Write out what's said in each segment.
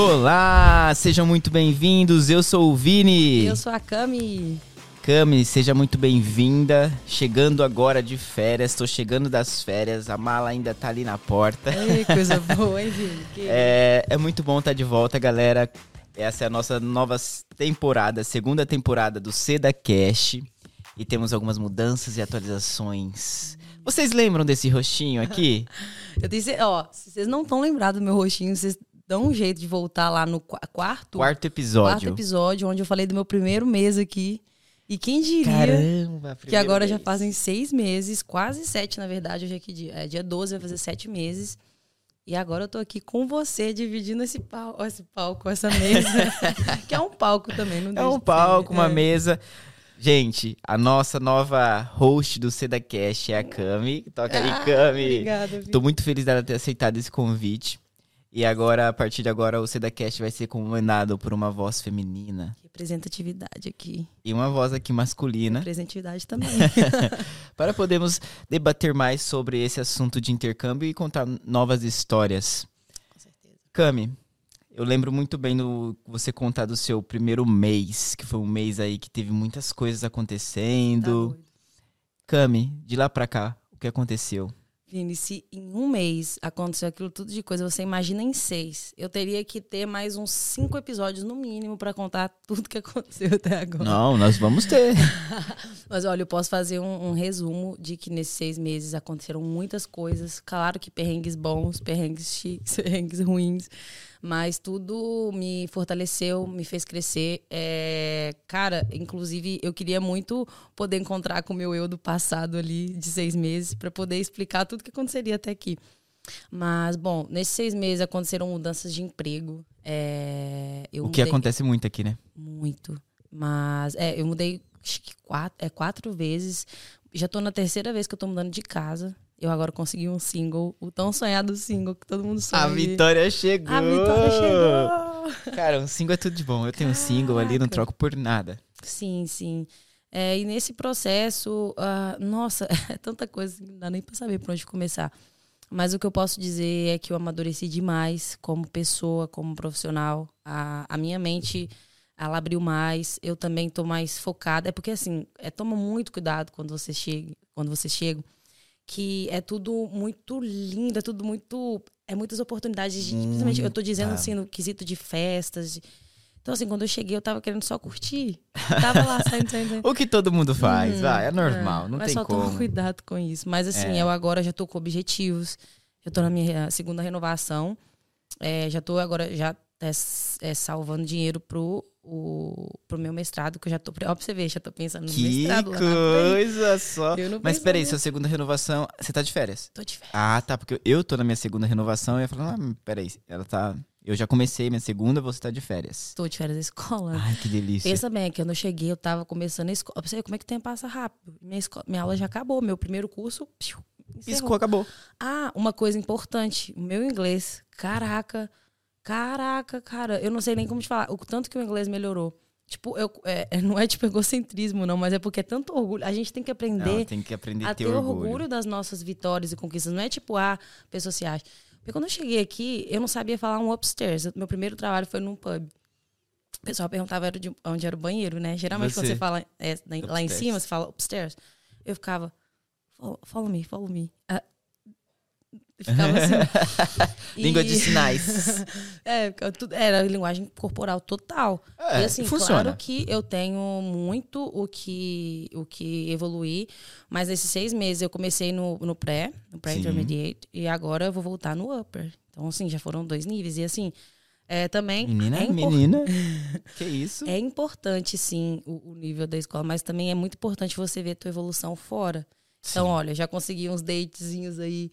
Olá, sejam muito bem-vindos. Eu sou o Vini. Eu sou a Cami. Cami, seja muito bem-vinda. Chegando agora de férias, tô chegando das férias, a mala ainda tá ali na porta. Ei, coisa boa, hein, Vini? Que- É, é muito bom estar de volta, galera. Essa é a nossa nova temporada, segunda temporada do Seda Cash. E temos algumas mudanças e atualizações. Vocês lembram desse rostinho aqui? Eu tenho cer- ó, se vocês não estão lembrados do meu rostinho, vocês dão um jeito de voltar lá no qua- quarto, Quarto episódio. quarto episódio, onde eu falei do meu primeiro mês aqui. E quem diria Caramba, que agora primeiro já mês. fazem seis meses, quase sete, na verdade, hoje é que dia? É dia 12, vai fazer sete meses. E agora eu tô aqui com você, dividindo esse palco, esse palco, essa mesa. que é um palco também, não É um palco, ser. uma É. mesa. Gente, a nossa nova host do SedaCast é a Cami. Toca aí, Ah, Cami. Obrigada, Vini. Tô muito feliz dela ter aceitado esse convite. E agora, a partir de agora, o SedaCast vai ser comandado por uma voz feminina Representatividade aqui. e uma voz aqui masculina, Representatividade também. para podermos debater mais sobre esse assunto de intercâmbio e contar novas histórias. Com certeza. Cami, eu lembro muito bem do você contar do seu primeiro mês, que foi um mês aí que teve muitas coisas Tá acontecendo. doido. Cami, de lá pra cá, o que aconteceu? Vini, se em um mês aconteceu aquilo tudo de coisa, você imagina em seis. Eu teria que ter mais uns cinco episódios no mínimo pra contar tudo que aconteceu até agora. Não, nós vamos ter. Mas olha, eu posso fazer um, um resumo de que nesses seis meses aconteceram muitas coisas. Claro que perrengues bons, perrengues chiques, perrengues ruins. Mas tudo me fortaleceu, me fez crescer. É, cara, inclusive, eu queria muito poder encontrar com o meu eu do passado ali, de seis meses, para poder explicar tudo que aconteceria até aqui. Mas, bom, nesses seis meses aconteceram mudanças de emprego. É, o que mudei- acontece muito aqui, né? muito. Mas, é, eu mudei acho que quatro, é, quatro vezes. Já tô na terceira vez que eu tô mudando de casa. Eu agora consegui um single, o tão sonhado single que todo mundo sonha. A vitória chegou! A vitória chegou! Cara, um single é tudo de bom. Eu tenho um single ali, não Caraca. troco por nada. Sim, sim. É, e nesse processo, ah, nossa, é tanta coisa que não dá nem pra saber por onde começar. Mas o que eu posso dizer é que eu amadureci demais como pessoa, como profissional. A, a minha mente, ela abriu mais. Eu também tô mais focada. É porque, assim, é, toma muito cuidado quando você chega, quando você chega, que é tudo muito lindo, é tudo muito... É muitas oportunidades, de, principalmente, eu tô dizendo Muita. assim, no quesito de festas, de, então, assim, quando eu cheguei, eu tava querendo só curtir. Tava lá saindo, saindo, saindo. O que todo mundo faz, vai, é normal, não Mas tem só como. toma cuidado com isso. Mas assim, É. eu agora já tô com objetivos. Já tô na minha segunda renovação. É, já tô agora já é, é, salvando dinheiro pro, o, pro meu mestrado, que eu já tô. Ó, pra você ver, já tô pensando no Que mestrado frente. coisa só. Não Mas peraí, sua segunda renovação, você tá de férias? Tô de férias. Ah, tá, porque eu tô na minha segunda renovação e eu falar, ah, peraí, ela tá... Eu já comecei minha segunda, você tá de férias. Tô de férias da escola. Ai, que delícia. Pensa bem, que eu cheguei, eu tava começando a escola. Pra você ver como é que o tempo passa rápido. Minha, escola, minha aula já acabou. Meu primeiro curso. Piu. Piscou, acabou. Ah, uma coisa importante, o meu inglês. Caraca, caraca, cara, eu não sei nem como te falar, o tanto que o inglês melhorou. Tipo, eu, é, não é tipo egocentrismo, não, mas é porque é tanto orgulho. A gente tem que aprender Não, tem que aprender a ter ter orgulho. orgulho. das nossas vitórias e conquistas. Não é tipo, ah, pessoa se acha. Porque quando eu cheguei aqui, eu não sabia falar um upstairs. Meu primeiro trabalho foi num pub. O pessoal perguntava de onde era o banheiro, né? Geralmente quando Você? você fala é, lá em Upstairs. cima, você fala upstairs. Eu ficava, follow, follow me, follow me. Ah, ficava assim. Língua E- de sinais. é, era linguagem corporal total. É, e assim, funciona. claro que eu tenho muito o que, o que evoluir, mas nesses seis meses eu comecei no, no pré, no pré-intermediate, e agora eu vou voltar no upper. Então, assim, já foram dois níveis. E assim, é, também Menina, é, impor- menina. que isso? é importante, sim, o, o nível da escola, mas também é muito importante você ver a tua evolução fora. Então, Sim. olha, já consegui uns datezinhos aí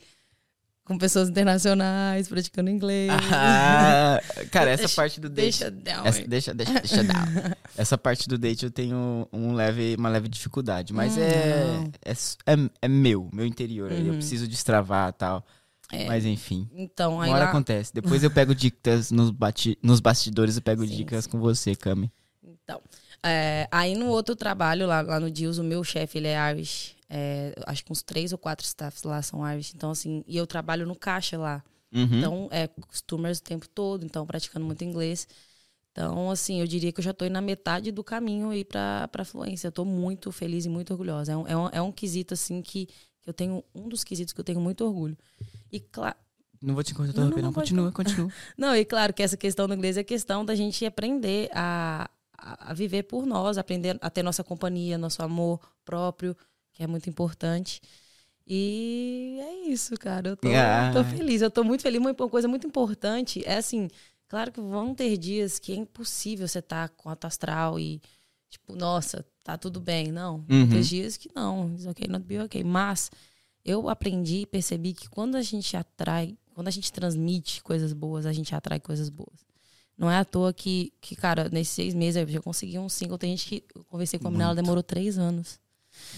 com pessoas internacionais, praticando inglês. Ah, cara, essa Deixa- parte do date. Deixa down. Essa, deixa, deixa, deixa down. Essa parte do date eu tenho um leve, uma leve dificuldade, mas Hum, é, é, é, é meu, meu interior. aí Eu Uhum. preciso destravar e tal. É. Mas enfim. Então, aí Uma hora lá, acontece. Depois eu pego dicas nos, bati, nos bastidores, eu pego Sim, dicas sim. com você, Cami. Então, é, aí no outro trabalho, lá, lá no Deals, o meu chefe, ele é Irish. É, acho que uns três ou quatro staffs lá são Irish. Então, assim, e eu trabalho no caixa lá. Uhum. Então, é customers o tempo todo, então praticando muito inglês. Então, assim, eu diria que eu já estou na metade do caminho aí para a fluência. Eu estou muito feliz e muito orgulhosa. É um, é um, é um quesito, assim, que, que eu tenho, um dos quesitos que eu tenho muito orgulho. E, claro, Não vou te interromper, Não, não, não, não. pode Continua, continua. Não, e claro que essa questão do inglês é questão da gente aprender a a viver por nós, aprender a ter nossa companhia, nosso amor próprio, que é muito importante. E é isso, cara. Eu tô, Ah. tô feliz, eu tô muito feliz. Uma coisa muito importante é assim, claro que vão ter dias que é impossível você estar com alto astral e, tipo, nossa, tá tudo bem. Não. Uhum. Tem dias que não, it's okay, not be okay. Mas eu aprendi e percebi que quando a gente atrai, quando a gente transmite coisas boas, a gente atrai coisas boas. Não é à toa que, que cara, nesses seis meses eu já consegui um single. Tem gente que eu conversei com a menina, ela demorou três anos.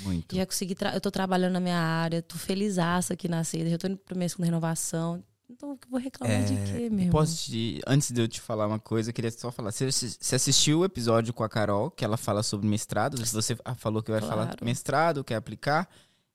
Muito. Já consegui. tra- Eu tô trabalhando na minha área, tô felizaça aqui na seda, já tô indo pro mês com renovação. Então, vou reclamar de quê? É, Posso te, antes de eu te falar uma coisa, eu queria só falar. Você, você assistiu o episódio com a Carol, que ela fala sobre mestrado? Você ah, falou que vai falar Claro. mestrado, quer aplicar?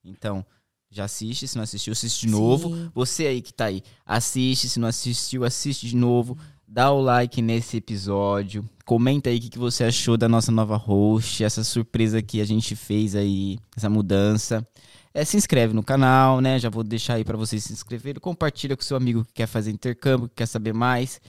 Então, já assiste. Se não assistiu, assiste de novo. Sim. Você aí que tá aí, assiste. Se não assistiu, assiste de novo. Dá o like nesse episódio. Comenta aí o que, você achou da nossa nova host, essa surpresa que a gente fez aí, essa mudança. É, se inscreve no canal, né? Já vou deixar aí pra vocês se inscreverem. Compartilha com seu amigo que quer fazer intercâmbio, que quer saber mais.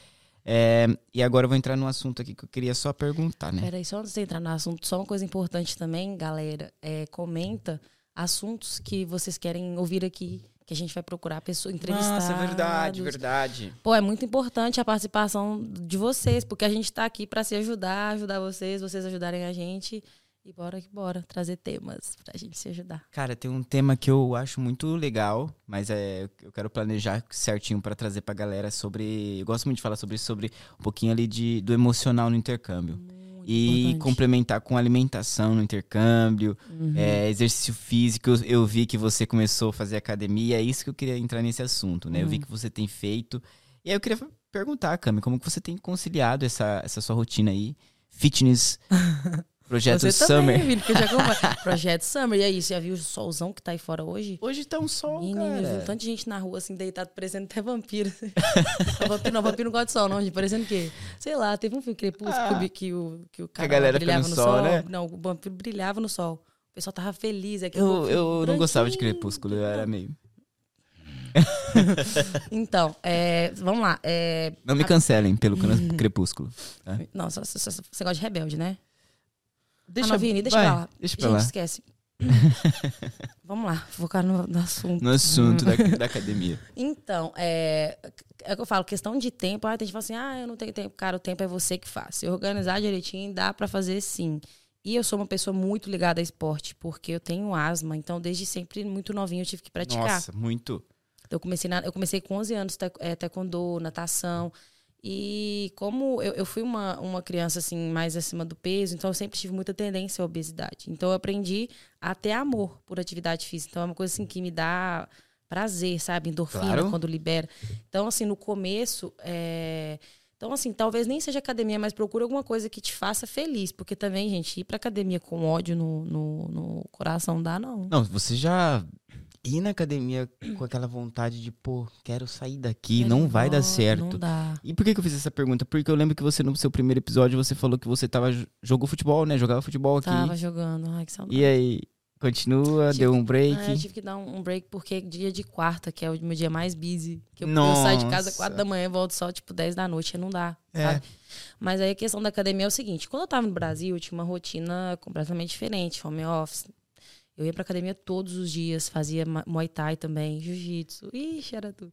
É, e agora eu vou entrar num assunto aqui que eu queria só perguntar, né? Peraí, só antes de entrar no assunto, só uma coisa importante também, galera. É, comenta assuntos que vocês querem ouvir aqui, que a gente vai procurar pessoa entrevistar. Nossa, é verdade, verdade. Pô, é muito importante a participação de vocês, porque a gente tá aqui pra se ajudar, ajudar vocês, vocês ajudarem a gente. E bora que bora trazer temas pra gente se ajudar. Cara, tem um tema que eu acho muito legal, mas é, eu quero planejar certinho pra trazer pra galera sobre. Eu gosto muito de falar sobre isso, sobre um pouquinho ali de, do emocional no intercâmbio. Muito e importante. complementar com alimentação no intercâmbio, Uhum. é, exercício físico. Eu, eu vi que você começou a fazer academia, é isso que eu queria entrar nesse assunto, né? Eu Uhum. vi que você tem feito. E aí eu queria perguntar, Cami, como que você tem conciliado essa, essa sua rotina aí? Fitness, projeto Você Summer. também, filho, que eu. Projeto Summer. E aí, você já viu o solzão que tá aí fora hoje? Hoje tá um sol, Menino, eu vi um cara. tanto de gente na rua, assim, deitado, parecendo até vampiro. Não, vampiro não, vampiro não gosta de sol, não, gente. Parecendo o quê? Sei lá, teve um filme Crepúsculo Ah. que, o que o, que o cara galera brilhava no no sol, sol. né? Não, o vampiro brilhava no sol. O pessoal tava feliz. aquele Eu, povo eu não gostava de. Crepúsculo, eu era meio. Então, é, vamos lá. É, Não me cancelem pelo. Crepúsculo. não, só- só- você gosta de rebelde, né? Deixa, ah, Vini, deixa vai, pra lá. Deixa pra Gente, lá. esquece. vamos lá, focar no, no assunto. No assunto da, da academia. Então, é, é o que eu falo, questão de tempo. Ah, tem gente fala assim, ah, eu não tenho tempo. Cara, o tempo é você que faz. Se organizar direitinho, dá pra fazer sim. E eu sou uma pessoa muito ligada a esporte, porque eu tenho asma. Então, desde sempre, muito novinho, eu tive que praticar. Nossa, muito. Eu comecei, na- eu comecei com 11 anos, é, taekwondo, natação. E como eu, eu fui uma, uma criança, assim, mais acima do peso, então eu sempre tive muita tendência à obesidade. Então eu aprendi a ter amor por atividade física. Então é uma coisa, assim, que me dá prazer, sabe? Endorfina Claro. quando libera. Então, assim, no começo... é, Então, assim, talvez nem seja academia, mas procura alguma coisa que te faça feliz. Porque também, gente, ir pra academia com ódio no, no, no coração dá, não. Não, você já ir na academia com aquela vontade de, pô, quero sair daqui, não vai dar Não, certo. Não dá. E por que, que eu fiz essa pergunta? Porque eu lembro que você, no seu primeiro episódio, você falou que você tava, jogou futebol, né? Jogava futebol aqui. Tava jogando. Ai, que saudade. E aí, continua, Tive- deu um break. Ah, eu tive que dar um, break porque dia de quarta, que é o meu dia mais busy. Que eu, eu saio de casa. 4 da manhã e volto só tipo 10 da noite, não dá. É. Sabe? Mas aí a questão da academia é o seguinte: quando eu tava no Brasil, eu tinha uma rotina completamente diferente, home office. Eu ia pra academia todos os dias, fazia Muay Thai também, Jiu-Jitsu. Ixi, era tudo.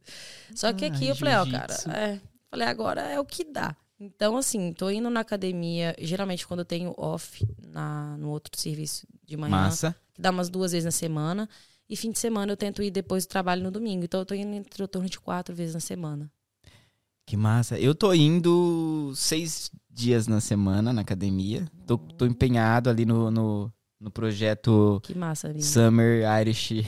Só que Ah, aqui eu falei, ó, cara, é. Falei, agora é o que dá. Então, assim, tô indo na academia, geralmente quando eu tenho off na, no outro serviço de manhã Massa. que dá umas duas vezes na semana. E fim de semana eu tento ir depois do trabalho no domingo. Então eu tô indo entre o torno de quatro vezes na semana. Que massa. Eu tô indo seis dias na semana na academia. Tô, tô empenhado ali no, no, no projeto Que massa. Summer Irish.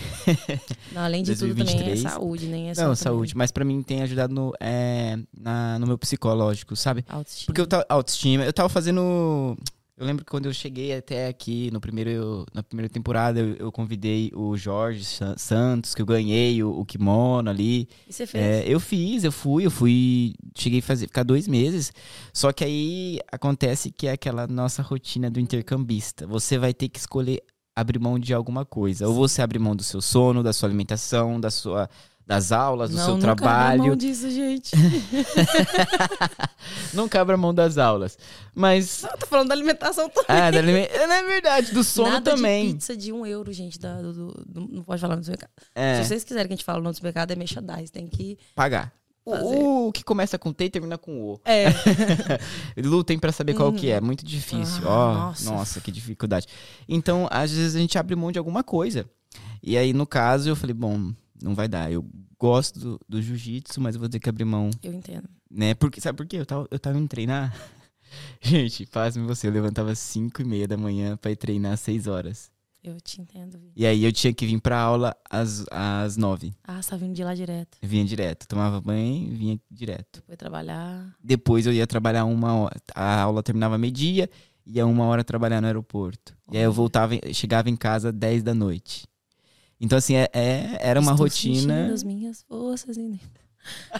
Não, além de tudo também é 2023. saúde, nem é só Não, saúde. Mas pra mim tem ajudado no, é, na, no meu psicológico, sabe? Autoestima. Porque eu tava. Autoestima. Eu tava fazendo. Eu lembro que quando eu cheguei até aqui no primeiro, na primeira temporada, eu, eu convidei o Jorge Sa- Santos, que eu ganhei o, o kimono ali. E você fez? É, eu fiz, eu fui, eu fui. Cheguei a fazer, ficar dois meses. Só que aí acontece que é aquela nossa rotina do intercambista. Você vai ter que escolher abrir mão de alguma coisa. Ou você abre mão do seu sono, da sua alimentação, da sua, das aulas, do não, seu nunca abri trabalho. mão disso, gente. Não abra mão das aulas. Mas. Eu tô falando da alimentação também. Ah, da alime- não é verdade, do sono Nada também. de pizza de um euro, gente. Da, do, do- não pode falar no supermercado. É, Se vocês quiserem que a gente fale no supermercado, é merchandise. Tem que... pagar. O, o que começa com T e termina com O. É. Lutem pra saber qual que é, muito difícil. Ah, Ó, nossa. nossa. que dificuldade. Então, às vezes a gente abre mão de alguma coisa. E aí, no caso, eu falei, bom, não vai dar. Eu gosto do, do jiu-jitsu, mas eu vou ter que abrir mão, Eu entendo. né? Porque, sabe por quê? Eu tava, eu tava indo treinar. Gente, pasme você, eu levantava às 5 e meia da manhã pra ir treinar às 6 horas. Eu te entendo, Vi. E aí eu tinha que vir pra aula às, às 9. Ah, você tá vindo de lá direto. Eu vinha direto, tomava banho e vinha direto. Depois trabalhar. Depois eu ia trabalhar uma hora. A aula terminava meio-dia, ia uma hora trabalhar no aeroporto. E aí eu voltava, chegava em casa às 10 da noite. Então, assim, é, é- era uma Estou rotina. as minhas forças. Em...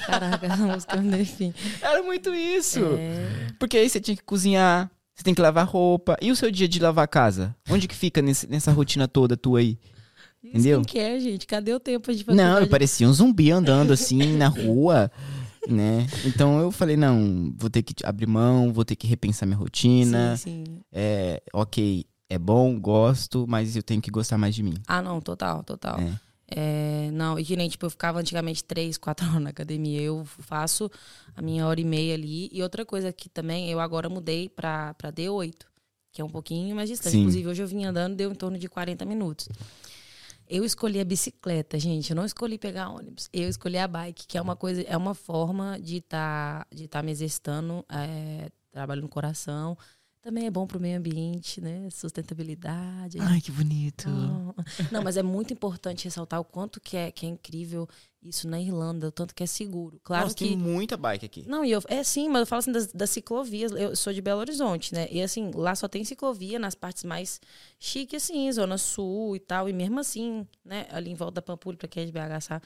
Caraca, essa música me define. Era muito isso. É... Porque aí você tinha que cozinhar, você tem que lavar roupa. E o seu dia de lavar a casa? Onde que fica nesse- nessa rotina toda tua aí? Entendeu? que é, gente? Cadê o tempo de Não, eu parecia um zumbi andando assim na rua, né? Então eu falei, não, vou ter que abrir mão, vou ter que repensar minha rotina. Sim, sim. É, ok, é bom, gosto, mas eu tenho que gostar mais de mim. Ah, não, total, total. É. É, não, e que nem, tipo, eu ficava antigamente três, quatro horas na academia. Eu faço a minha hora e meia ali. E outra coisa que também, eu agora mudei pra, pra D8, que é um pouquinho mais distante. Sim. Inclusive, hoje eu vim andando, deu em torno de 40 minutos. Eu escolhi a bicicleta, gente. Eu não escolhi pegar ônibus. Eu escolhi a bike, que é uma coisa, é uma forma de estar de tá me exercitando, é, trabalho no coração. Também é bom pro meio ambiente, né? Sustentabilidade. Ai, que bonito. Não, não, mas é muito importante ressaltar o quanto que é, que é incrível isso na Irlanda, o tanto que é seguro. Claro Nossa, que. tem muita bike aqui. Não, e eu, é sim, mas eu falo assim das, das ciclovias. Eu sou de Belo Horizonte, né? E assim, lá só tem ciclovia nas partes mais chiques, assim, Zona Sul e tal. E mesmo assim, né, ali em volta da Pampulha, pra quem é de BH, sabe?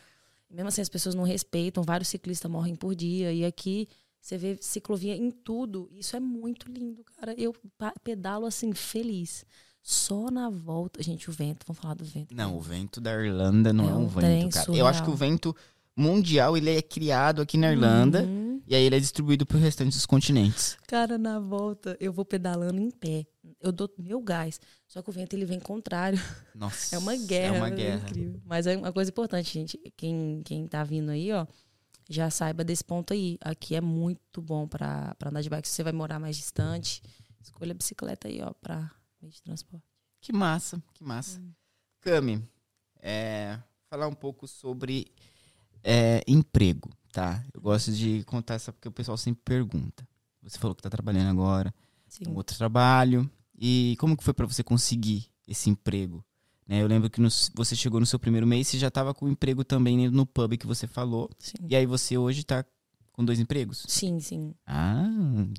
Mesmo assim, as pessoas não respeitam, vários ciclistas morrem por dia. E aqui você vê ciclovia em tudo. Isso é muito lindo, cara. Eu pedalo assim, feliz. Só na volta. Gente, o vento, vamos falar do vento. Não, o vento da Irlanda não É é, um vento, cara. Eu acho surreal. que o vento mundial, ele é criado aqui na Irlanda Uhum. e aí ele é distribuído pro restante dos continentes. Cara, na volta, eu vou pedalando em pé. Eu dou meu gás. Só que o vento ele vem contrário. Nossa. É uma guerra. É uma guerra. incrível. Mas é uma coisa importante, gente. Quem, quem tá vindo aí, ó, já saiba desse ponto aí. Aqui é muito bom pra andar de bike. Se você vai morar mais distante, escolha a bicicleta aí, ó, pra meio de transporte. Que massa, que massa. Hum. Cami, é, falar um pouco sobre é, emprego, tá? Eu gosto de contar essa porque o pessoal sempre pergunta. Você falou que tá trabalhando agora, Sim. um outro trabalho. E como que foi pra você conseguir esse emprego? Né, eu lembro que no- você chegou no seu primeiro mês, você já tava com emprego também no pub que você falou. Sim. E aí você hoje tá com dois empregos? Sim, sim. Ah,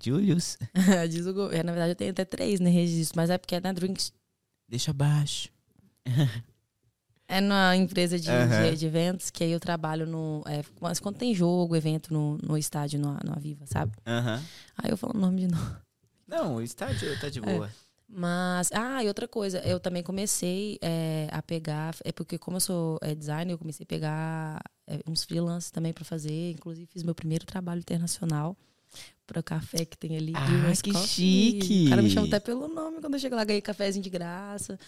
Julius. Diz o governo. Na verdade, eu tenho até três, né, registro. Mas é porque é na Drinks Deixa abaixo. É na empresa de, Aham. de, de eventos, que aí eu trabalho no. É, mas quando tem jogo, evento no, no estádio, no, no Aviva, sabe? Aham. Aí eu falo o nome de novo. Não, o estádio tá de boa. Mas. Ah, e outra coisa, eu também comecei é, a pegar. É porque, como eu sou é, designer, eu comecei a pegar é, uns freelances também pra fazer. Inclusive, fiz meu primeiro trabalho internacional para café que tem ali. Ah, que Coffee. chique! O cara me chama até pelo nome quando eu chego lá, ganhei cafezinho de graça.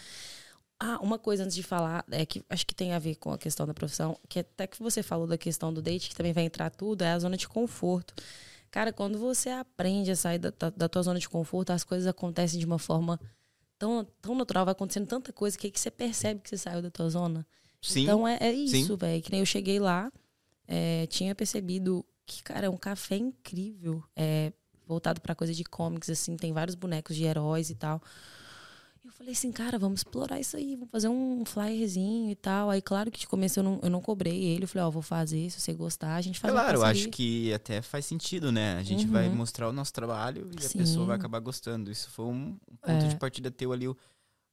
Ah, uma coisa antes de falar, é que acho que tem a ver com a questão da profissão, que até que você falou da questão do date, que também vai entrar tudo, é a zona de conforto. Cara, quando você aprende a sair da, da, da tua zona de conforto, as coisas acontecem de uma forma tão, tão natural, vai acontecendo tanta coisa que que você percebe que você saiu da tua zona. Sim. Então é, é isso, velho. Que nem eu cheguei lá, é, tinha percebido que, cara, é um café incrível. É, voltado pra coisa de comics, assim, tem vários bonecos de heróis e tal. Eu falei assim, cara, vamos explorar isso aí, vamos fazer um flyerzinho e tal. Aí, claro que de começo eu não, eu não cobrei ele. Eu falei, ó, oh, vou fazer, se você gostar, a gente faz Claro, eu acho que até faz sentido, né? A gente uhum. vai mostrar o nosso trabalho e Sim. a pessoa vai acabar gostando. Isso foi um ponto é. de partida teu ali,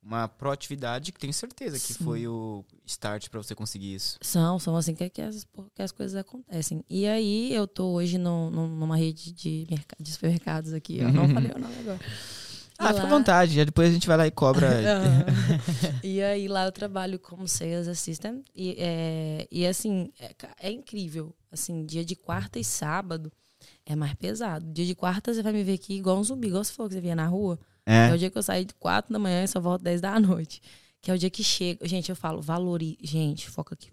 uma proatividade que tenho certeza que Sim. foi o start para você conseguir isso. São, são assim que, que, as, que as coisas acontecem. E aí eu tô hoje no, no, numa rede de, de supermercados aqui. Eu não falei o nome agora. Ah, fica à vontade. Depois a gente vai lá e cobra. e aí lá eu trabalho como sales assistant. E, é, e assim, é, é, incrível. Assim, dia de quarta e sábado é mais pesado. Dia de quarta você vai me ver aqui igual um zumbi, igual você falou que você via na rua. É, é o dia que eu saí de quatro da manhã e só volto dez da noite. Que é o dia que chega. Gente, eu falo, valorize. Gente, foca aqui.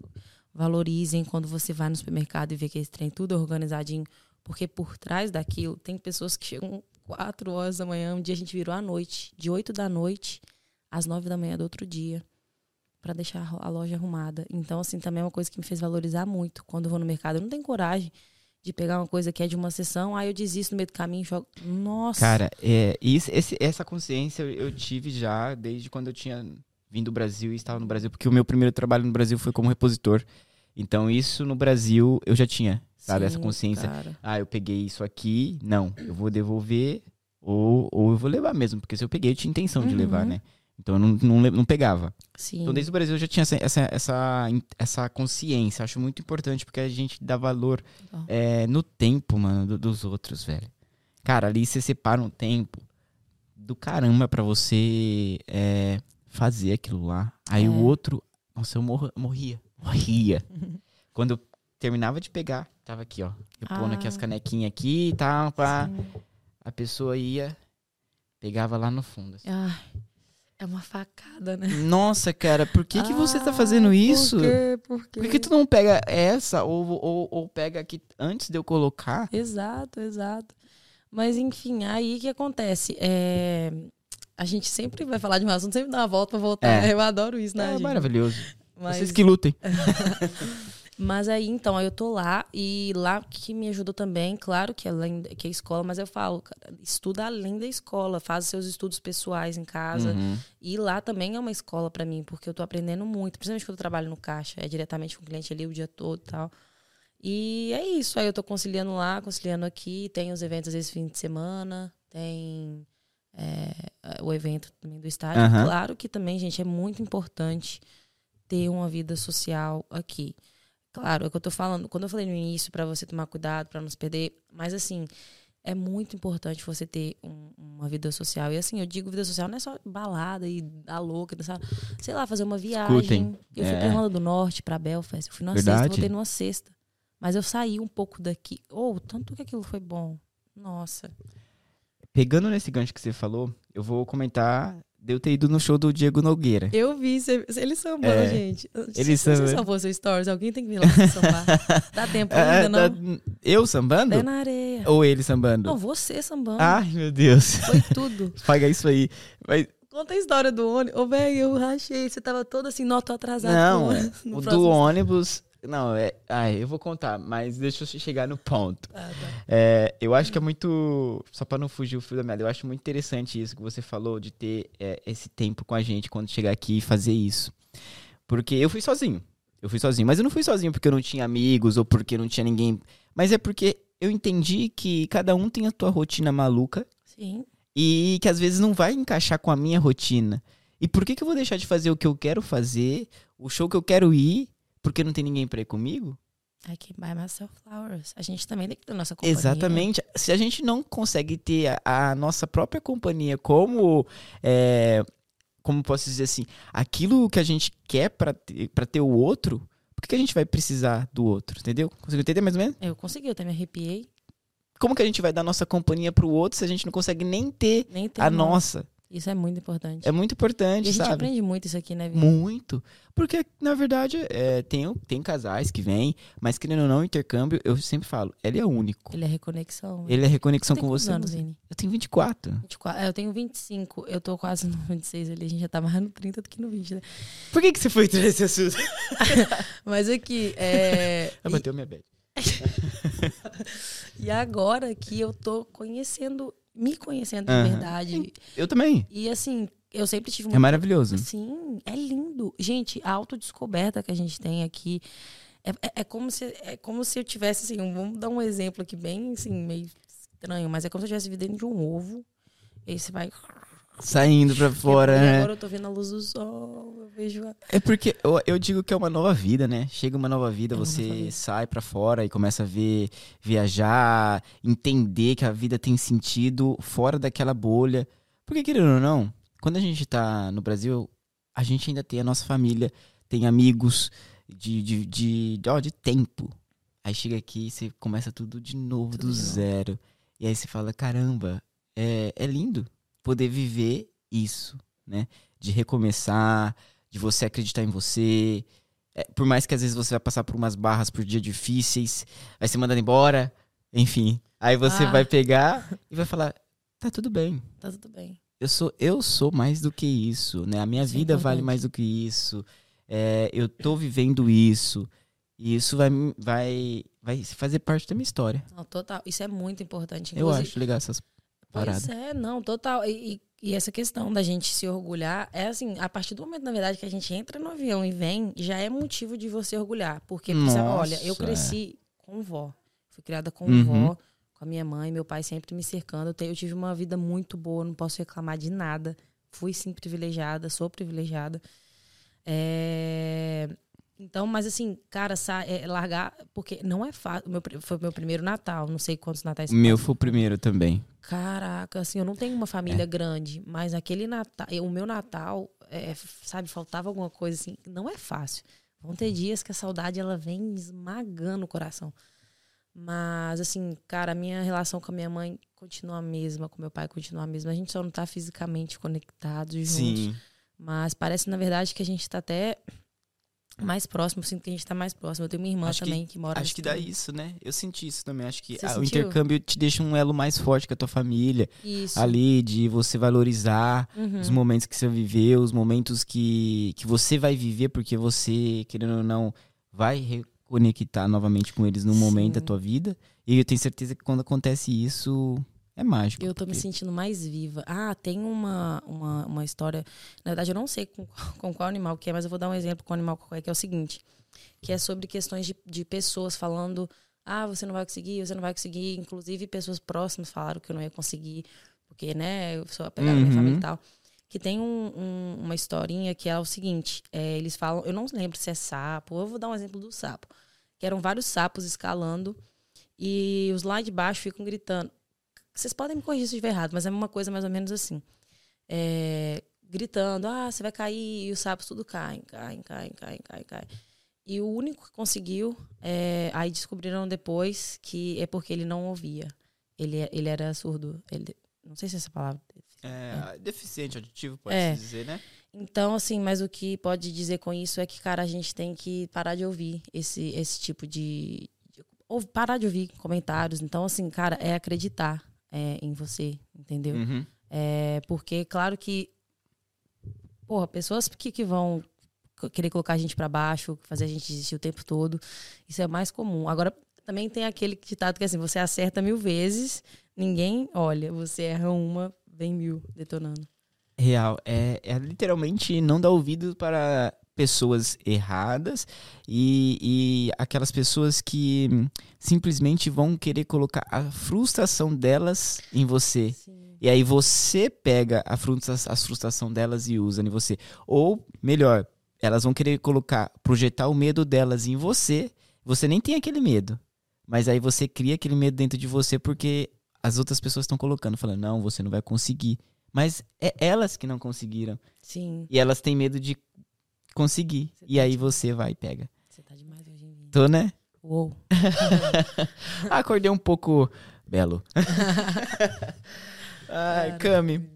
Valorizem quando você vai no supermercado e vê que esse trem tudo organizadinho. Porque por trás daquilo tem pessoas que chegam quatro horas da manhã. Um dia a gente virou à noite, de oito da noite às nove da manhã do outro dia, para deixar a loja arrumada. Então, assim, também é uma coisa que me fez valorizar muito. Quando eu vou no mercado, eu não tenho coragem de pegar uma coisa que é de uma sessão, aí eu desisto no meio do caminho jogo. Nossa! Cara, é, isso, esse, essa consciência eu tive já desde quando eu tinha vindo do Brasil e estava no Brasil, porque o meu primeiro trabalho no Brasil foi como repositor. Então, isso no Brasil eu já tinha sabe? Sim, Essa consciência. Cara. Ah, eu peguei isso aqui, não, eu vou devolver ou, ou eu vou levar mesmo, porque se eu peguei, eu tinha intenção uhum. de levar, uhum. né? Então eu não, não, não pegava. Sim. Então desde o Brasil eu já tinha essa, essa, essa, essa consciência. Acho muito importante, porque a gente dá valor oh. é, no tempo, mano, do, dos outros, velho. Cara, ali você separa um tempo do caramba para você é, fazer aquilo lá. Aí é. o outro, nossa, eu morria. Morria. Quando eu terminava de pegar, tava aqui, ó. Eu ah. pondo aqui as ah. canequinhas aqui e tal, pá. A pessoa ia, pegava lá no fundo. Assim. Ai, é uma facada, né? Nossa, cara, por que, que você tá fazendo isso? Por quê? Por quê? Por que tu não pega essa ou, ou, ou pega aqui antes de eu colocar? Exato, exato. Mas enfim, aí que acontece? É... A gente sempre vai falar de um assunto, sempre dá uma volta pra voltar. É. Eu adoro isso, né? É gente? maravilhoso. Mas... Vocês que lutem. Mas aí, então, aí eu tô lá e lá que me ajudou também, claro que, além, que é escola, mas eu falo, cara, estuda além da escola, faz seus estudos pessoais em casa. Uhum. E lá também é uma escola para mim, porque eu tô aprendendo muito, principalmente quando eu trabalho no caixa, é diretamente com o cliente ali o dia todo e tal. E é isso, aí eu tô conciliando lá, conciliando aqui, tem os eventos vezes fim de semana, tem é, o evento também do estádio. Uhum. Claro que também, gente, é muito importante ter uma vida social aqui. Claro, é o que eu tô falando. Quando eu falei no início para você tomar cuidado, para não se perder, mas assim, é muito importante você ter um, uma vida social. E assim, eu digo vida social não é só balada e dar louca, sabe? sei lá, fazer uma viagem. Escutem. Eu é. fui pra Irlanda do Norte, para Belfast, eu fui numa Verdade. sexta, voltei numa sexta. Mas eu saí um pouco daqui. Ou, oh, tanto que aquilo foi bom. Nossa. Pegando nesse gancho que você falou, eu vou comentar de eu ter ido no show do Diego Nogueira. Eu vi, ele sambou, é, gente. Ele sambou. Você salvou seu stories, alguém tem que vir lá sambar. Dá tempo é, ainda, é, não? eu sambando? Pé na areia. Ou ele sambando? Não, você sambando. Ai, meu Deus. Foi tudo. Paga isso aí. Mas... Conta a história do ônibus. Ô, velho, eu rachei. Você tava todo assim, nota atrasado. Não, o do ônibus não, é. Ai, eu vou contar, mas deixa eu chegar no ponto. Ah, tá. é, eu acho que é muito. Só para não fugir o fio da meada, eu acho muito interessante isso que você falou de ter é, esse tempo com a gente quando chegar aqui e fazer isso. Porque eu fui sozinho. Eu fui sozinho. Mas eu não fui sozinho porque eu não tinha amigos ou porque não tinha ninguém. Mas é porque eu entendi que cada um tem a tua rotina maluca. Sim. E que às vezes não vai encaixar com a minha rotina. E por que, que eu vou deixar de fazer o que eu quero fazer, o show que eu quero ir, porque não tem ninguém pra ir comigo? I can buy myself flowers. A gente também tem que ter nossa companhia. Exatamente. Se a gente não consegue ter a, a nossa própria companhia como. É, como posso dizer assim? Aquilo que a gente quer para ter, pra ter o outro, por que, a gente vai precisar do outro? Entendeu? Conseguiu entender mais ou menos? Eu consegui, eu até me arrepiei. Como que a gente vai dar nossa companhia pro outro se a gente não consegue nem ter, nem ter a nossa? Isso é muito importante. É muito importante, e a gente sabe? aprende muito isso aqui, né, Vini? Muito. Porque, na verdade, é, tem, tem casais que vêm, mas querendo ou não, intercâmbio, eu sempre falo, ele é único. Ele é reconexão. Ele é reconexão com você. Anos, Vini? Eu tenho 24. 24. É, eu tenho 25. Eu tô quase no 26 ali. A gente já tá mais no 30 do que no 20, né? Por que, que você foi trazer esse assunto? mas aqui, é... Eu bateu minha bad. e agora que eu tô conhecendo me conhecendo de verdade. Eu também. E assim, eu sempre tive É maravilhoso. Sim, é lindo. Gente, a autodescoberta que a gente tem aqui é, é, é como, se, é como se eu tivesse, assim, um- vamos dar um exemplo aqui bem, assim, meio estranho, mas é como se eu estivesse vivendo de um ovo. E aí você vai. Saindo pra fora, e né? agora eu tô vendo a luz do sol, eu vejo a. É porque eu, eu digo que é uma nova vida, né? Chega uma nova vida, É você nova vida. sai pra fora e começa a ver, viajar, entender que a vida tem sentido fora daquela bolha. Porque, querendo ou não, quando a gente tá no Brasil, a gente ainda tem a nossa família, tem amigos de, de, de, de, ó, de tempo. Aí chega aqui e você começa tudo de novo, Tudo do de novo. zero. E aí você fala, caramba, é, é lindo poder viver isso, né? De recomeçar, de você acreditar em você. É, por mais que às vezes você vai passar por umas barras por dia difíceis, vai ser mandado embora, enfim. Aí você Ah. vai pegar e vai falar, tá tudo bem. Tá tudo bem. Eu sou, eu sou mais do que isso, né? A minha Isso é vida vale mais do que isso. É, eu tô vivendo isso. E isso vai, vai, vai fazer parte da minha história. Não, total. Isso é muito importante. Eu Inclusive, acho legal essas paradas. Pois é, não, total. E, e- essa questão da gente se orgulhar é assim, a partir do momento, na verdade, que a gente entra no avião e vem, já é motivo de você orgulhar. Porque, você, olha, eu Nossa, é. cresci com vó. Fui criada com Uhum. vó, com a minha mãe, meu pai sempre me cercando. Eu, te- eu tive uma vida muito boa, não posso reclamar de nada. Fui sim privilegiada, sou privilegiada. É, Então, mas assim, cara, sa- é, largar, porque não é fácil. Meu, foi meu primeiro Natal, não sei quantos natais meu foi o primeiro também. Caraca, assim, eu não tenho uma família É. grande, mas aquele Natal, o meu Natal, é, sabe, faltava alguma coisa assim, não é fácil. Vão ter dias que a saudade ela vem esmagando o coração. Mas assim, cara, a minha relação com a minha mãe continua a mesma, com meu pai continua a mesma. A gente só não tá fisicamente conectados juntos, Sim. mas parece na verdade que a gente tá até mais próximo, eu sinto que a gente tá mais próximo. Eu tenho uma irmã Acho que- também que, mora Acho que dá isso, né? Eu senti isso também. Acho que ah, o intercâmbio te deixa um elo mais forte com a tua família. Isso. Ali, de você valorizar Uhum. os momentos que você viveu, os momentos que, que você vai viver, porque você, querendo ou não, vai reconectar novamente com eles num momento da Sim. tua vida. E eu tenho certeza que quando acontece isso, é mágico. Eu tô me porque- sentindo mais viva. Ah, tem uma, uma, uma história. Na verdade, eu não sei com, com qual animal que é, mas eu vou dar um exemplo com o animal qual é, que é o seguinte: que é sobre questões de, de pessoas falando. Ah, você não vai conseguir, você não vai conseguir. Inclusive, pessoas próximas falaram que eu não ia conseguir, porque, né, eu sou apegada à minha Uhum. família e tal. Que tem um- um- uma historinha que é o seguinte: é, eles falam, eu não lembro se é sapo, eu vou dar um exemplo do sapo. Que eram vários sapos escalando e os lá de baixo ficam gritando. Vocês podem me corrigir se eu estiver errado, mas é uma coisa mais ou menos assim. É, gritando, ah, você vai cair, e os sapos tudo caem, caem, caem, caem, caem, caem. E o único que conseguiu, é, aí descobriram depois que é porque ele não ouvia. Ele, ele era surdo. Ele, não sei se é essa palavra. É, deficiente auditivo, pode É. se dizer, né? Então, assim, mas o que pode dizer com isso é que, cara, a gente tem que parar de ouvir esse, esse tipo de. de- ou parar de ouvir comentários. Então, assim, cara, é acreditar é, em você, entendeu? Uhum. É, porque, claro que, porra, pessoas que, que vão querer colocar a gente pra baixo, fazer a gente desistir o tempo todo, isso é mais comum. Agora, também tem aquele ditado que é assim, você acerta mil vezes, ninguém olha, você erra uma, vem mil detonando. Real. É, é literalmente não dar ouvido para pessoas erradas e, e aquelas pessoas que simplesmente vão querer colocar a frustração delas em você. Sim. E aí você pega a frustra as frustração delas e usa em você. Ou, melhor, elas vão querer colocar, projetar o medo delas em você. Você nem tem aquele medo. Mas aí você cria aquele medo dentro de você porque as outras pessoas estão colocando, falando, não, você não vai conseguir. Mas é elas que não conseguiram. Sim, E elas têm medo de conseguir. Você E tá aí você vai e pega. você tá demais hoje em dia. Tô, né? Uou. Acordei um pouco belo. Ai, Cami.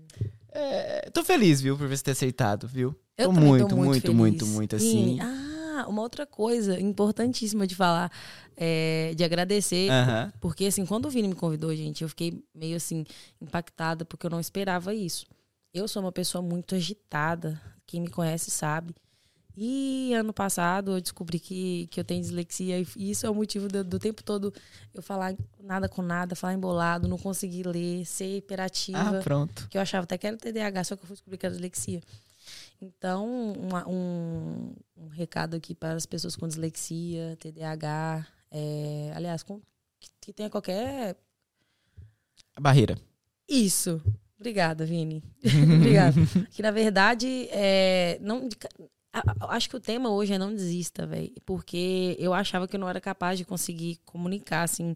É, tô feliz, viu, por você ter aceitado, viu? Eu Tô muito, tô muito, feliz. muito, muito, assim. E- ah, uma outra coisa importantíssima de falar, é, de agradecer. Aham. Porque, assim, quando o Vini me convidou, gente, eu fiquei meio, assim, impactada, porque eu não esperava isso. Eu sou uma pessoa muito agitada, quem me conhece sabe. E ano passado eu descobri que, que eu tenho dislexia e isso é o motivo do, do tempo todo eu falar nada com nada, falar embolado, não conseguir ler, ser hiperativa. Ah, pronto. Que eu achava até que era TDAH, só que eu fui descobrir que era dislexia. Então, um, um recado aqui para as pessoas com dislexia, TDAH, é, aliás, com, que, que tenha qualquer. Barreira. Isso. Obrigada, Vini. Obrigada. que na verdade, é, não, acho que o tema hoje é não desista, velho. Porque eu achava que eu não era capaz de conseguir comunicar, assim.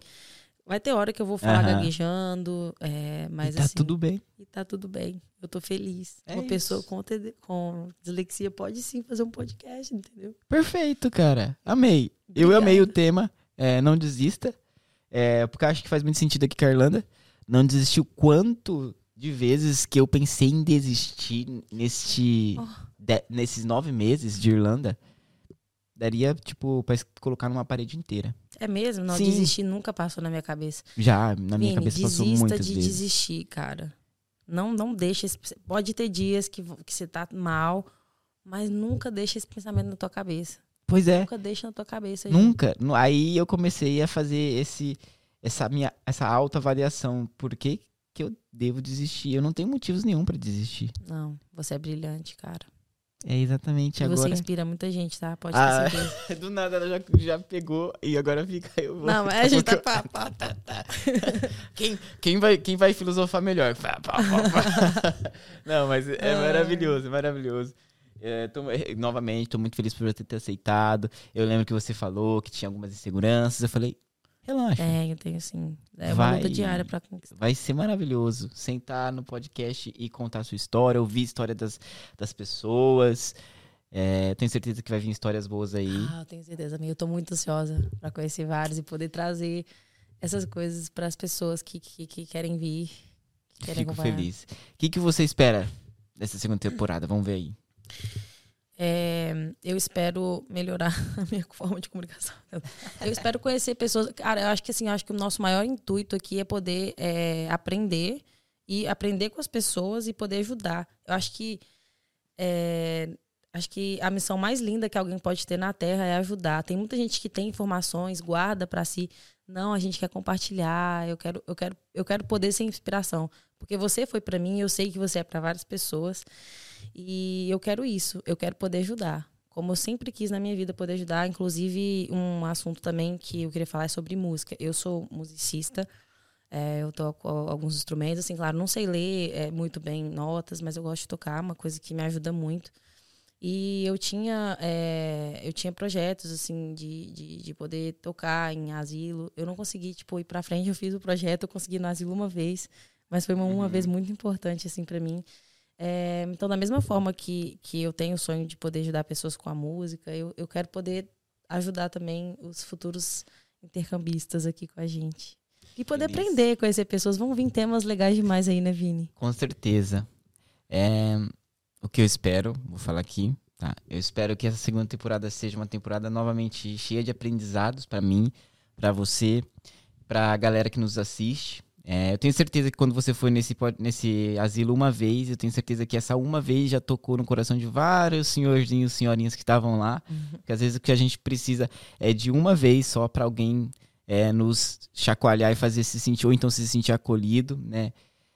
Vai ter hora que eu vou falar uhum. gaguejando, é, mas e tá assim, tudo bem. E tá tudo bem. Eu tô feliz. É Uma isso. pessoa com, com dislexia pode sim fazer um podcast, entendeu? Perfeito, cara. Amei. Obrigada. Eu amei o tema. É, não desista. É, porque acho que faz muito sentido aqui com a Irlanda. Não desistiu quanto de vezes que eu pensei em desistir neste, oh. De, nesses nove meses de Irlanda. Daria, tipo, pra colocar numa parede inteira. É mesmo? Não, Sim. desistir nunca passou na minha cabeça. Já, na minha Vini, cabeça passou muitas de vezes. desistir, cara. Não, não deixa. Esse, pode ter dias que, que você tá mal, mas nunca deixa esse pensamento na tua cabeça. Pois é. Nunca deixa na tua cabeça. Nunca. Gente. Aí eu comecei a fazer esse, essa minha, essa autoavaliação. Por que, que eu devo desistir? Eu não tenho motivos nenhum para desistir. Não, você é brilhante, cara. É exatamente e agora. Você inspira muita gente, tá? Pode ter ah, certeza. Do nada ela já, já pegou e agora fica. Eu vou, não, é, a gente tá. Pá, pá, tá, tá. quem, quem, vai, quem vai filosofar melhor? Pá, pá, pá, não, mas é maravilhoso, é maravilhoso. É, tô, novamente, estou muito feliz por você ter aceitado. Eu lembro que você falou que tinha algumas inseguranças. Eu falei, relaxa. Tenho, tenho sim. É uma vai, luta diária para conquistar. Vai ser maravilhoso sentar no podcast e contar a sua história, ouvir a história das, das pessoas. É, tenho certeza que vai vir histórias boas aí. Ah, tenho certeza, amiga. Eu tô muito ansiosa para conhecer vários e poder trazer essas coisas para as pessoas que, que, que, querem vir. Que querem Fico acompanhar. feliz. O que, que você espera dessa segunda temporada? Vamos ver aí. É, eu espero melhorar a minha forma de comunicação. Eu espero conhecer pessoas. Cara, eu acho que assim, acho que o nosso maior intuito aqui é poder é, aprender e aprender com as pessoas e poder ajudar. Eu acho que é, acho que a missão mais linda que alguém pode ter na Terra é ajudar. Tem muita gente que tem informações, guarda para si. Não, a gente quer compartilhar. Eu quero, eu quero, eu quero poder ser inspiração, porque você foi para mim. Eu sei que você é para várias pessoas. E eu quero isso, eu quero poder ajudar. Como eu sempre quis na minha vida poder ajudar, inclusive um assunto também que eu queria falar é sobre música. Eu sou musicista, é, eu toco alguns instrumentos, assim, claro, não sei ler é, muito bem notas, mas eu gosto de tocar, uma coisa que me ajuda muito. E eu tinha, é, eu tinha projetos, assim, de, de, de, poder tocar em asilo. Eu não consegui, tipo, ir pra frente, eu fiz o projeto, eu consegui no asilo uma vez, mas foi uma, uma uhum. vez muito importante, assim, para mim. É, então, da mesma forma que, que eu tenho o sonho de poder ajudar pessoas com a música, eu, eu quero poder ajudar também os futuros intercambistas aqui com a gente. E poder Feliz. aprender, conhecer pessoas. Vão vir temas legais demais aí, né, Vini? Com certeza. É, o que eu espero, vou falar aqui, tá? Eu espero que essa segunda temporada seja uma temporada novamente cheia de aprendizados para mim, para você, para a galera que nos assiste. É, eu tenho certeza que quando você foi nesse, nesse asilo uma vez, eu tenho certeza que essa uma vez já tocou no coração de vários senhorzinhos, senhorinhas que estavam lá. Uhum. Porque às vezes o que a gente precisa é de uma vez só para alguém é, nos chacoalhar e fazer se sentir, ou então se sentir acolhido, né?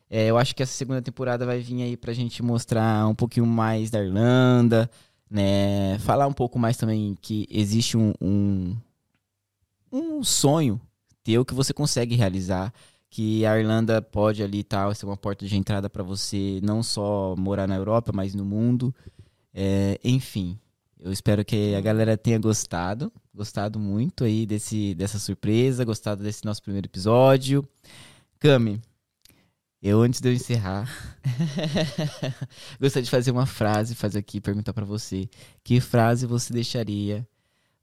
É, eu acho que essa segunda temporada vai vir aí pra gente mostrar um pouquinho mais da Irlanda, né? Falar um pouco mais também que existe um, um, um sonho teu que você consegue realizar que a Irlanda pode ali tal ser uma porta de entrada para você não só morar na Europa, mas no mundo. É, enfim, eu espero que a galera tenha gostado, gostado muito aí desse, dessa surpresa, gostado desse nosso primeiro episódio. Cami, eu antes de eu encerrar, gostaria de fazer uma frase, fazer aqui perguntar para você, que frase você deixaria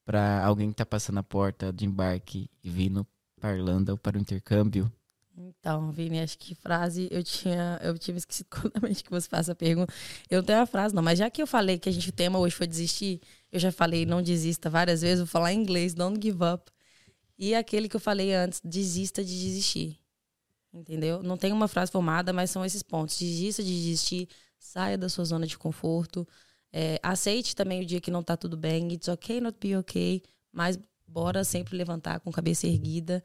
para alguém que tá passando a porta de embarque e vindo para Irlanda ou para o intercâmbio? Então, Vini, acho que frase eu tinha. Eu tinha esquecido completamente que você faça a pergunta. Eu não tenho a frase, não, mas já que eu falei que a gente o tema hoje foi desistir, eu já falei não desista várias vezes, vou falar em inglês, don't give up. E aquele que eu falei antes, desista de desistir. Entendeu? Não tem uma frase formada, mas são esses pontos. Desista de desistir, saia da sua zona de conforto. É, aceite também o dia que não tá tudo bem. It's okay not be okay. Mas bora sempre levantar com cabeça erguida.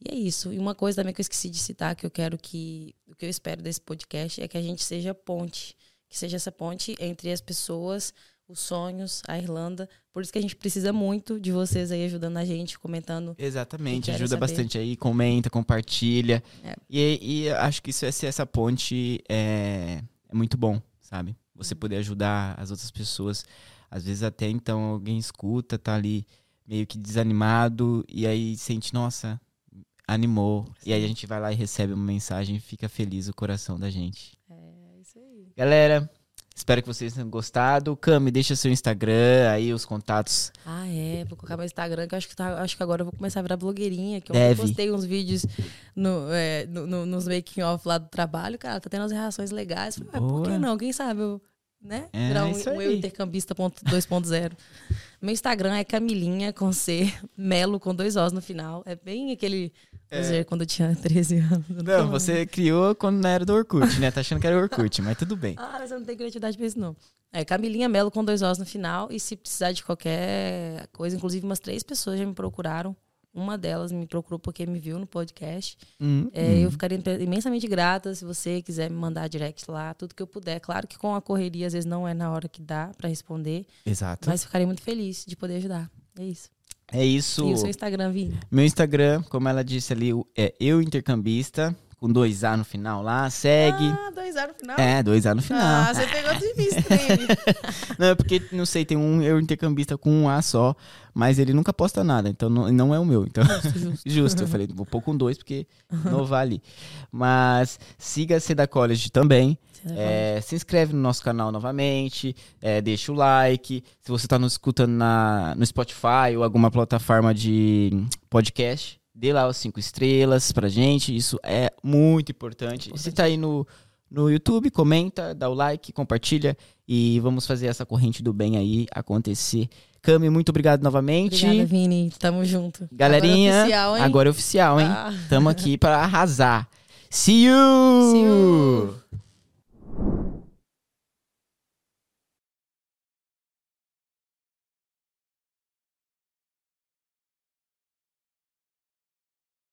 E é isso. E uma coisa também que eu esqueci de citar, que eu quero que. O que eu espero desse podcast é que a gente seja ponte. Que seja essa ponte entre as pessoas, os sonhos, a Irlanda. Por isso que a gente precisa muito de vocês aí ajudando a gente, comentando. Exatamente, ajuda saber. bastante aí, comenta, compartilha. É. E, e acho que isso é ser essa ponte é, é muito bom, sabe? Você poder ajudar as outras pessoas. Às vezes até então alguém escuta, tá ali meio que desanimado e aí sente, nossa, animou. E aí a gente vai lá e recebe uma mensagem e fica feliz o coração da gente. É isso aí. Galera, espero que vocês tenham gostado. Cami, deixa seu Instagram aí, os contatos. Ah, é. Vou colocar meu Instagram, que eu acho que, tá, acho que agora eu vou começar a virar blogueirinha. Que eu Deve. postei uns vídeos no, é, no- no- nos making off lá do trabalho. Cara, tá tendo umas reações legais. Falei, ah, por que não? Quem sabe eu, né? É, virar um, um eu intercambista ponto 2.0. meu Instagram é Camilinha com C, Melo com dois Os no final. É bem aquele. Quer dizer, quando eu tinha 13 anos. Eu Não, tô- você criou quando não era do Orkut, né? Tá achando que era Orkut, mas tudo bem. Ah, você não tem criatividade pra isso, não. É Camilinha Melo com dois Os no final. E se precisar de qualquer coisa, inclusive umas três pessoas já me procuraram. Uma delas me procurou porque me viu no podcast. Hum, É, hum. Eu ficaria imensamente grata se você quiser me mandar direct lá, tudo que eu puder. Claro que com a correria, às vezes não é na hora que dá pra responder, Exato. mas ficaria muito feliz de poder ajudar. É isso. É isso. E o seu Instagram, Vini? Meu Instagram, como ela disse ali, é eu intercambista, com dois A no final lá, segue. Ah, dois A no final? É, dois A no final. Ah, você pegou de mim, estranho. Não, é porque, não sei, tem um eu intercambista com um A só, mas ele nunca posta nada, então não, não é o meu. Então, justo. Eu falei, vou pôr com dois, porque não vale. Mas siga a Seda College também. É, se inscreve no nosso canal novamente, é, deixa o like. Se você está nos escutando na, no Spotify ou alguma plataforma de podcast, dê lá os cinco estrelas pra gente. Isso é muito importante. Se tá aí no, no YouTube, comenta, dá o like, compartilha e vamos fazer essa corrente do bem aí acontecer. Cami, muito obrigado novamente. Obrigada, Vini. Tamo junto. Galerinha, Agora é oficial, hein? agora é oficial, hein? Ah. Tamo aqui para arrasar. See you! See you!